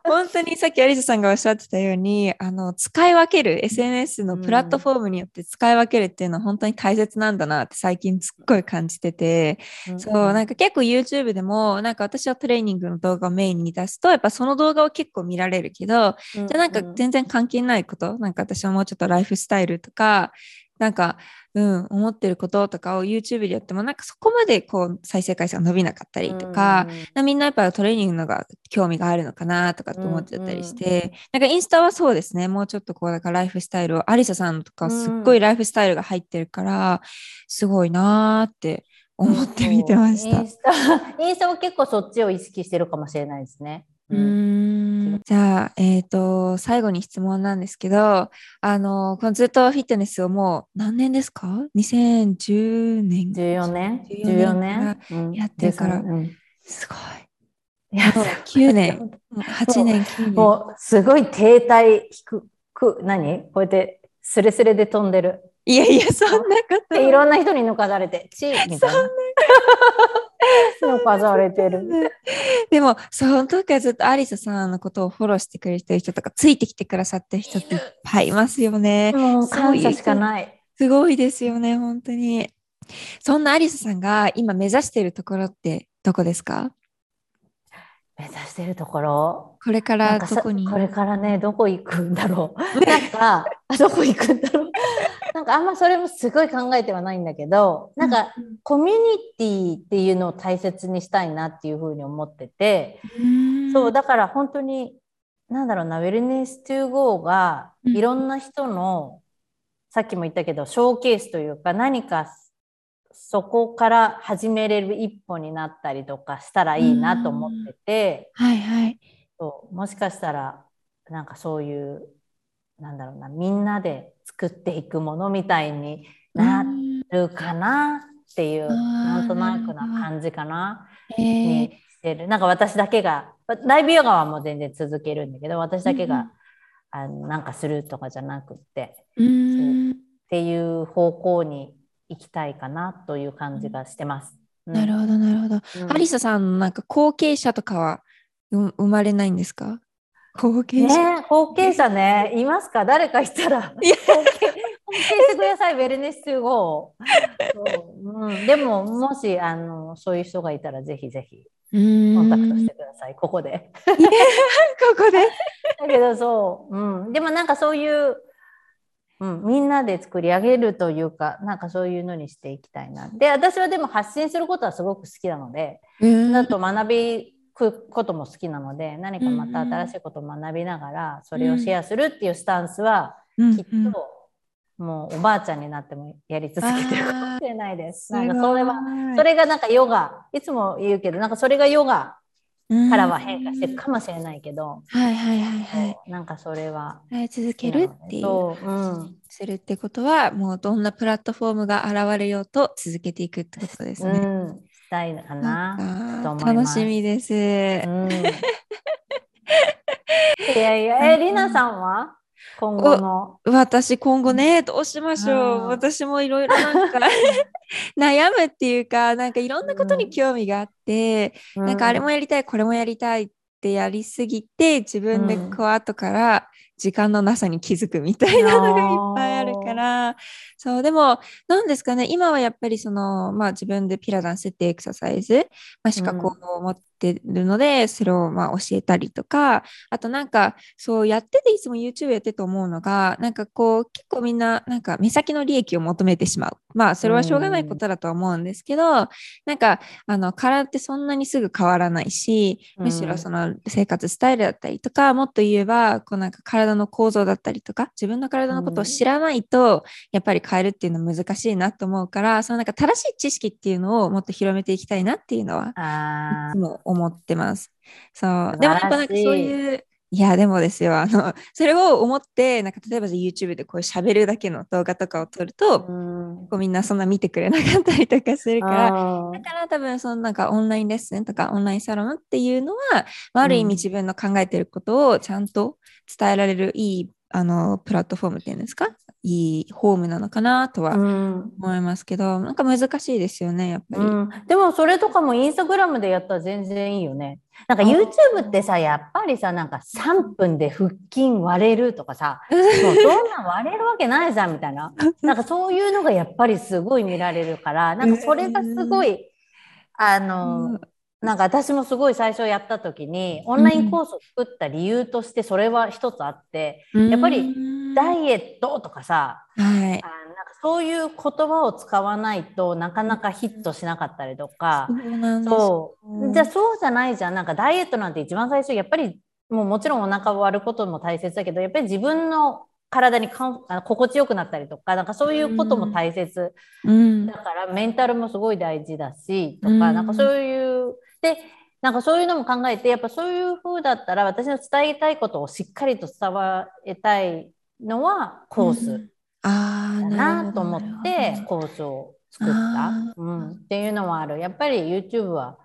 本当にさっきアリサさんがおっしゃってたように、あの使い分ける、SNS のプラットフォームによって使い分けるっていうのは本当に大切なんだなって最近すっごい感じてて、うん、そう、なんか結構 YouTube でも、なんか私はトレーニングの動画をメインに出すと、やっぱその動画を結構見られるけど、うん、じゃあなんか全然関係ないこと、なんか私はもうちょっとライフスタイルとか、なんか、うん、思ってることとかを YouTube でやってもなんかそこまでこう再生回数が伸びなかったりとか、みんなやっぱトレーニングのが興味があるのかなとかって思ってたりして、なんかインスタはそうですね。もうちょっとこうなんかライフスタイルをアリサさんとかすっごいライフスタイルが入ってるから、すごいなーって思って見てました。イン。スタ、インスタは結構そっちを意識してるかもしれないですね。うーんじゃあ、えっ、と、最後に質問なんですけど、あの、このずっとフィットネスをもう何年ですか ?2010 年。14年？14 ?14 年うんやってるから13うんすごい。いやもう9年、8年、9年。もうすごい停滞低く、何？こうやってスレスレで飛んでる。いやいや、そんなことでいろんな人に抜かされて、チーみたいな。抜かされてる。でも、その時はずっとアリサさんのことをフォローしてくれてる人とか、ついてきてくださってる人っていっぱいいますよね。もう感謝しかない。すごいですよね、本当に。そんなアリサさんが今目指しているところってどこですか？目指してるところ？これからどこに？これからね、どこ行くんだろう。なんか、あどこ行くんだろう。かあんまそれもすごい考えてはないんだけど、なんかコミュニティっていうのを大切にしたいなっていうふうに思ってて、うん。そう、だから本当に、なんだろうな、ウェルネス to go がうんいろんな人の、さっきも言ったけど、ショーケースというか、何かそこから始めれる一歩になったりとかしたらいいなと思ってて、はいはい。そうもしかしたら、なんかそういう、なんだろうな、みんなで作っていくものみたいになうんるかなっていう、あーなんとなくな感じかな。えーにしてる。なんか私だけが、ライブヨガはもう全然続けるんだけど、私だけが、うんあのなんかするとかじゃなくって、っうんていう方向に行きたいかなという感じがしてます。うんなるほど、なるほど。うんアリサさんのなんか後継者とかはう生まれないんですか？後継者。ね後継者ね、いますか？誰かいたら、後継してください、ウェルネス2号。そう。うん、でも、もしあのそういう人がいたら、ぜひぜひうん。コンタクトしてください、ここで。ここで。だけどそう、うん、でもなんかそういう、うん、みんなで作り上げるというか、なんかそういうのにしていきたいな。で、私はでも発信することはすごく好きなので、うん。だと学びくことも好きなので、何かまた新しいことを学びながら、それをシェアするっていうスタンスは、うんきっと、もうおばあちゃんになってもやり続けてるかもしれないです。なんかそれは、それがなんかヨガ、いつも言うけど、なんかそれがヨガからは変化していくかもしれないけど、はいはいはいはい。なんかそれは続けるっていう。そう、うん。するってことは、もうどんなプラットフォームが現れようと続けていくってことですね。うん、したいのかな。なんかと思います楽しみです。うん。いやいや、え、りなさんは？今後の。私今後ねどうしましょうんう私もいろいろなんか 悩むっていうかなんかいろんなことに興味があって、なんかあれもやりたいこれもやりたいってやりすぎて自分でこう後から時間のなさに気づくみたいなのがいっぱいあるから。そうでもなんですかね。今はやっぱりそのまあ自分でピラダンスってエクササイズ、まあ、資格を持ってるので、それをまあ教えたりとかあとなんかそうやってていつも YouTube やっててと思うのがなんかこう結構みんななんか目先の利益を求めてしまう。まあそれはしょうがないことだとは思うんですけど、なんかあの体ってそんなにすぐ変わらないしむしろその生活スタイルだったりとか、もっと言えばこうなんか体の構造だったりとか自分の体のことを知らないと、やっぱり変えるっていうのは難しいなと思うからそのなんか正しい知識っていうのをもっと広めていきたいなっていうのはあいつも思ってます。そう。素でもやっぱなんかそういう、いや、でもですよ、あの、それを思って、なんか例えば YouTube でこう喋るだけの動画とかを撮るあ。と、うん。こうみんなそんな見てくれなかったりとかするから、あだから多分そのなんかオンラインレッスンとかオンラインサロンっていうのは、まあ、ある意うん味自分の考えてることをちゃんと伝えられるいいあのプラットフォームっていうんですか？いいホームなのかなとはうん思いますけど、なんか難しいですよね、やっぱり。うん、でもそれとかもインスタグラムでやったら全然いいよね。なんかあ YouTube ってさ、やっぱりさ、なんか3分で腹筋割れるとかさ、もうそんなん割れるわけないじゃんみたいな。なんかそういうのがやっぱりすごい見られるから、なんかそれがすごい、あの、なんか私もすごい最初やった時に、オンラインコースを作った理由としてそれは一つあって、やっぱりダイエットとかさ、はい。あ。なんかそういう言葉を使わないとなかなかヒットしなかったりとか、そうじゃあそうじゃないじゃん。なんかダイエットなんて一番最初やっぱりもうもちろんお腹を割ることも大切だけどやっぱり自分の体にかんあの心地よくなったりとかなんかそういうことも大切、うん、だからメンタルもすごい大事だしとか、うん、なんかそういうでなんかそういうのも考えてやっぱそういう風だったら私の伝えたいことをしっかりと伝えたいのはコースだなと思ってコースを作った、うん、っていうのもある。やっぱり YouTube は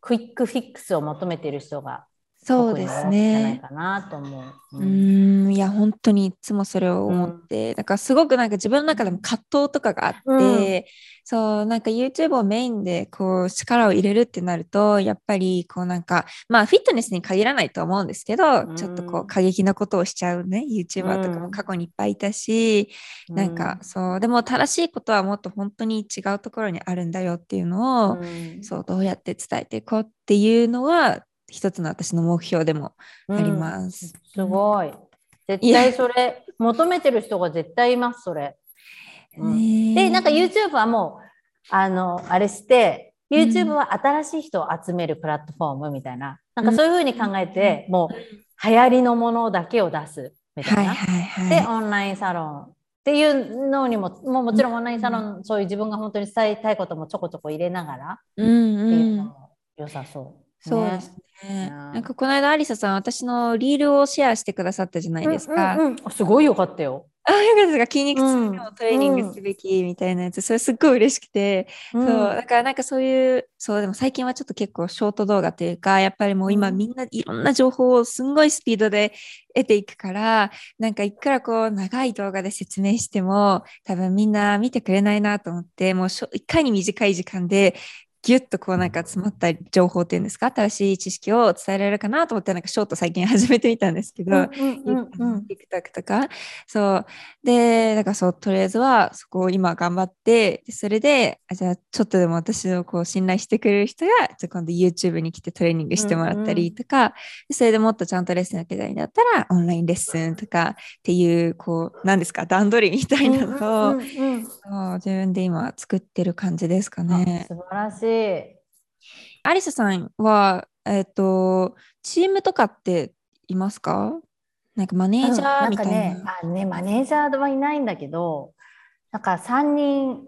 クイックフィックスを求めてる人がそうですね。じゃないかなと思う。うん、んいや本当にいつもそれを思って、うん、なんかすごくなんか自分の中でも葛藤とかがあって、うん、そうなんか YouTube をメインでこう力を入れるってなるとやっぱりこうなんかまあフィットネスに限らないと思うんですけど、うん、ちょっとこう過激なことをしちゃうね YouTuber とかも過去にいっぱいいたし、うん、なんかそうでも正しいことはもっと本当に違うところにあるんだよっていうのを、そうどうやって伝えていこうっていうのは一つの私の目標でもあります。うん、すごい。絶対それ、求めてる人が絶対います、それ。うん、で、なんか YouTube はもう、あの、あれして、YouTube は新しい人を集めるプラットフォームみたいな、なんかそういうふうに考えて、もう流行りのものだけを出すみたいな。はいはいはい、で、オンラインサロンっていうのにも、もうもちろんオンラインサロン、そういう自分が本当に伝えたいこともちょこちょこ入れながら、っていうのも良さそう。そうですね。なんかこの間、アリサさん、私のリールをシェアしてくださったじゃないですか。うんうん。うん、すごいよかったよ。あ、よかったです筋肉痛のトレーニングすべきみたいなやつ、うん、それすっごい嬉しくて、うん、そう、だからなんかそういう、そう、でも最近はちょっと結構ショート動画というか、やっぱりもう今みんないろんな情報をすんごいスピードで得ていくから、なんかいくらこう長い動画で説明しても、多分みんな見てくれないなと思って、もういかに短い時間でギュッとこうなんか詰まった情報っていうんですか？新しい知識を伝えられるかなと思ってなんかショート最近始めてみたんですけど、うんうんうん、TikTok とかそうでだからそうとりあえずはそこを今頑張ってそれであじゃあちょっとでも私をこう信頼してくれる人がじゃ今度 YouTube に来てトレーニングしてもらったりとか、うんうん、それでもっとちゃんとレッスン受けたいんだったらオンラインレッスンとかっていうこう何ですか？段取りみたいなのを、うんうんうん、そう自分で今作ってる感じですかね。素晴らしいアリサさんは、えっ、ー、と、チームとかっていますか？なんかマネージャーみたいな。うん、ねあね、マネージャーはいないんだけど、なんか3人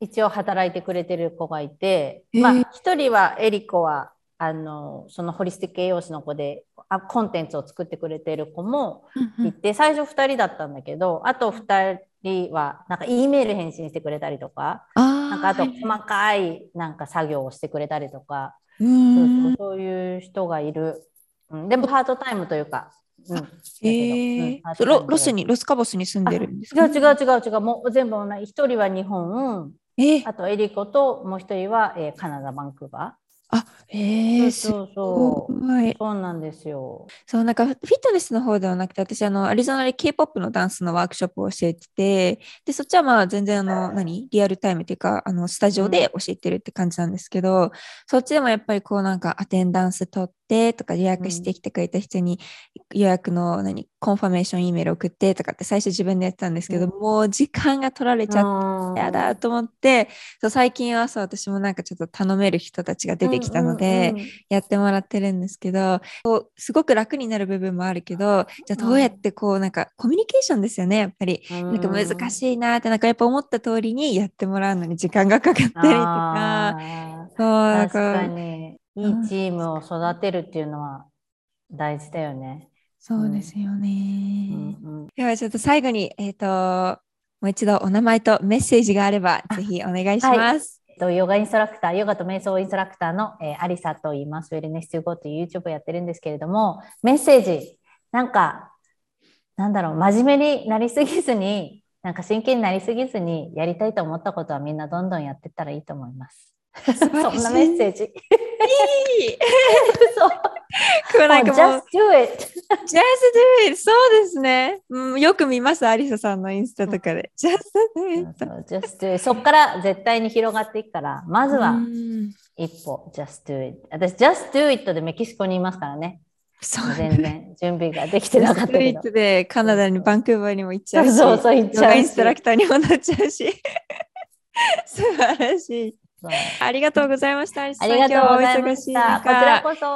一応働いてくれてる子がいて、えー、まあ1人はエリコはあのそのホリスティック栄養士の子であコンテンツを作ってくれてる子もいて、うん。うん、最初2人だったんだけどあと2人はなんか E メール返信してくれたりとかなんかあと細かいなんか作業をしてくれたりとか、そうそうそういう人がいる、うん、でもパートタイムというか。うん、えー。うん、ロロスにロスカボスに住んでるんですか、違う違う違う違う。もう全部同じ。一人は日本、え？ー、あとエリコともう一人は、えー、カナダバンクーバえ、そうそうはい。そうなんですよ。そう、なんかフィットネスの方ではなくて、私、あの、アリゾナで K-POP のダンスのワークショップを教えてて、で、そっちはまあ全然、あの、何？リアルタイムっていうか、あの、スタジオで教えてるって感じなんですけど、うん、そっちでもやっぱりこう、なんかアテンダンス取って、とか予約してきてくれた人に予約の何コンファメーション E メール送ってとかって最初自分でやってたんですけど、うん、もう時間が取られちゃってやだと思ってそう最近はそう私もなんかちょっと頼める人たちが出てきたので、やってもらってるんですけどすごく楽になる部分もあるけどじゃあどうやってこうなんかコミュニケーションですよねやっぱり、なんか難しいなってなんかやっぱ思った通りにやってもらうのに時間がかかったりとか。そう。確かにいいチームを育てるっていうのは大事だよね。そうですよね。うんうん、ではちょっと最後に、えっ、ー、と、もう一度お名前とメッセージがあれば、ぜひお願いします。はい、ヨガインストラクター、ヨガと瞑想インストラクターの、えー、アリサと言います。ウェルネス2 5という YouTube をやってるんですけれども、メッセージ、なんか、なんだろう、真面目になりすぎずに、なんか真剣になりすぎずに、やりたいと思ったことはみんなどんどんやってったらいいと思います。そんなメッセージ。いいそう。なんかもう just do it! just do it! そうですね。うん、よく見ます、アリサさんのインスタとかで。just do it! そう just do it. そこから絶対に広がっていくから、まずは一歩、just do it. 私、just do it でメキシコにいますからね。そう全然準備ができてなかったけど。でカナダにバンクーバーにも行っちゃうし、そうそう、行っちゃうしインストラクターにもなっちゃうし。素晴らしい。ありがとうございました。ありがとうございま今日はお忙した。中こちらこそ。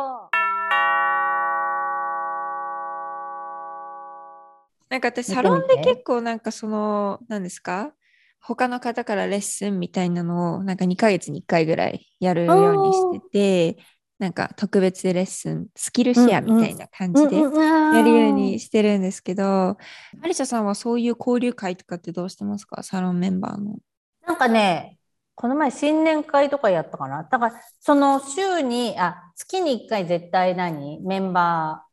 なんか私、サロンで結構なんかその、何ですか？他の方からレッスンみたいなのをなんか2ヶ月に1回ぐらいやるようにしてて、なんか特別レッスン、スキルシェアみたいな感じでややるようにしてるんですけど、アリシャさんはそういう交流会とかってどうしてますか？サロンメンバーの。なんかね、この前新年会とかやったかな？だから、その週に、あ、月に1回絶対何？メンバ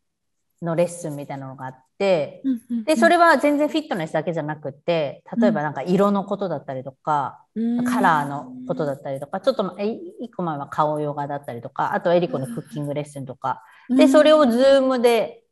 ーのレッスンみたいなのがあって、で、それは全然フィットネスだけじゃなくて、例えばなんか色のことだったりとか、カラーのことだったりとか、ちょっと、え、一個前は顔ヨガだったりとか、あとエリコのクッキングレッスンとか、で、それをズームで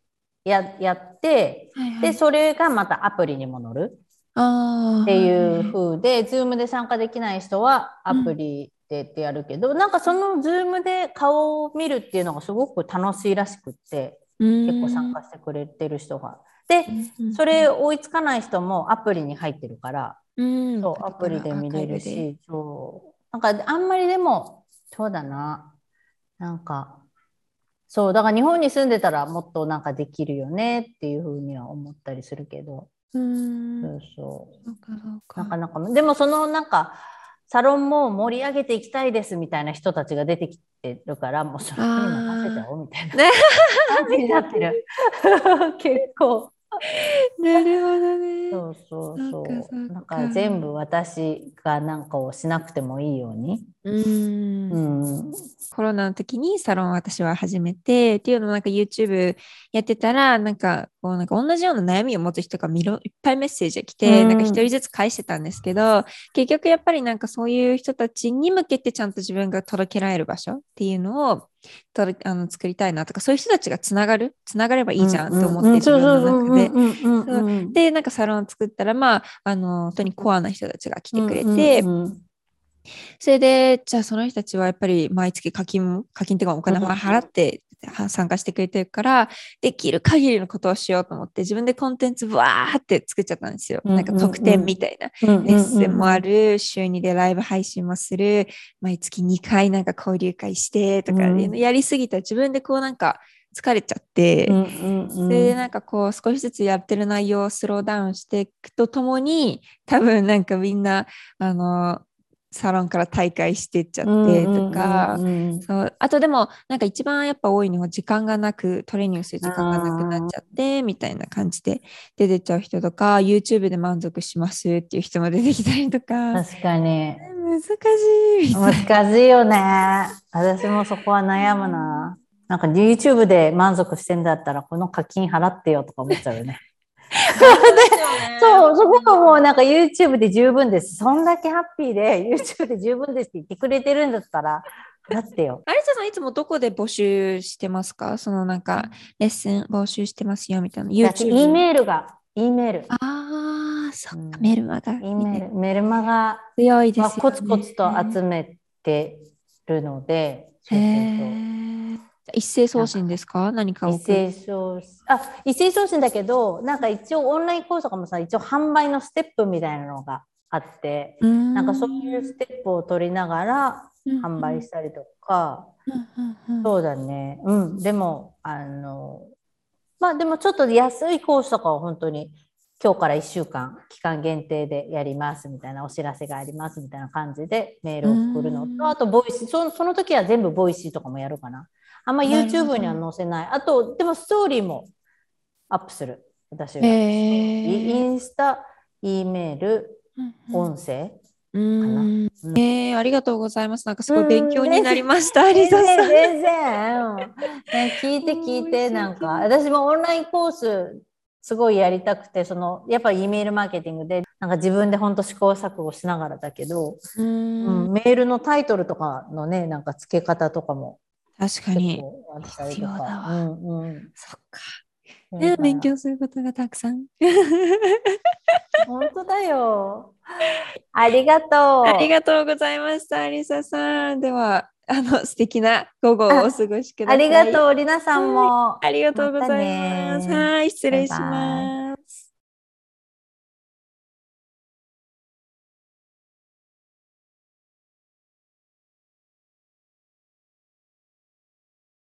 ややって、で、それがまたアプリにも載るっっていう風で、ズームで参加できない人はアプリでってやるけど、なんかそのズームで顔を見るっていうのがすごく楽しいらしくって、結構参加してくれてる人が。で、それ追いつかない人もアプリに入ってるから、うん。そう、アプリで見れるし、そう。なんかあんまりでも、そうだな。なんか、そう、だから日本に住んでたらもっとなんかできるよねっていうふうには思ったりするけど、うんそうそう。なかなか、でもそのなんか、サロンも盛り上げていきたいですみたいな人たちが出てきてるから、もうそれに任せちゃおうみたいなね感じになってる。結構。なるほどね。そうそうそう。なんか全部私がなんかをしなくてもいいように。うんうん。コロナの時にサロンを私は始めてっていうのもなんか YouTube やってたらなんかこうなんか同じような悩みを持つ人がみろいっぱいメッセージが来て、うんなんか一人ずつ返してたんですけど結局やっぱりなんかそういう人たちに向けてちゃんと自分が届けられる場所っていうのをとあの作りたいなとかそういう人たちがつながるつながればいいじゃんと思って自分の中で。で、でなんかサロンを作ったらまああの本当にコアな人たちが来てくれて、うんうんそれで、じゃあその人たちはやっぱり毎月課金も、課金っていうかお金を払っては参加してくれてるから、できる限りのことをしようと思って、自分でコンテンツわーって作っちゃったんですよ。うんなんか特典みたいな。レッスンもある、週2でライブ配信もする、毎月2回なんか交流会してとかやりすぎた。ら自分でこうなんか疲れちゃって、それでなんかこう少しずつやってる内容をスローダウンしていくとともに多分なんかみんなあのサロンから退会してっちゃってとか、うんうんうんそうあとでもなんか一番やっぱ多いのは時間がなくトレーニングする時間がなくなっちゃってみたいな感じで出てっちゃう人とか YouTube で満足しますっていう人も出てきたりとか確かに。難しい難しいよね。私もそこは悩むな。なんか YouTube で満足してんだったら、この課金払ってよとか思っちゃうよね。そう、そこはもうなんか YouTube で十分です。そんだけハッピーで YouTube で十分ですって言ってくれてるんだったら、払ってよ。アリサさんいつもどこで募集してますか？そのなんかレッスン募集してますよみたいな。私、YouTube E メールが、E メール。ああ、そっか、うんメルマガ。E メール、メルマガ強いですよ、はね。コツコツと集めてるので、へそうそうそうー一斉送信ですか？何か一斉送信。あ、一斉送信だけど、なんか一応オンラインコースとかもさ、一応販売のステップみたいなのがあって、ななんかそういうステップを取りながら販売したりとか、そうだね。うん。でも、あの、まあでもちょっと安いコースとかは本当に今日から1週間期間限定でやりますみたいなお知らせがありますみたいな感じでメールを送るのうんと、あと Voicy、そその時は全部 Voicy とかもやるかな。あんま YouTube には載せない。あと、でもストーリーもアップする。私は。へイーンスタ、E メール、音声。うんうんえーありがとうございます。なんかすごい勉強になりました。アリ全然、サさん。全然。うん ね聞いて聞いて、なんか、私もオンラインコース、すごいやりたくて、その、やっぱり E メールマーケティングで、なんか自分で本当試行錯誤しながらだけど、ううんん、メールのタイトルとかのね、なんか付け方とかも結確かに。必要だか。わうんうん。そっか。ねだ勉強することがたくさん。本当だよ。ありがとう。ありがとうございました、アリサさん。では、あの素敵な午後をお過ごしください。ありがとう、りなさんも。ありがとうございます。はい、失礼します。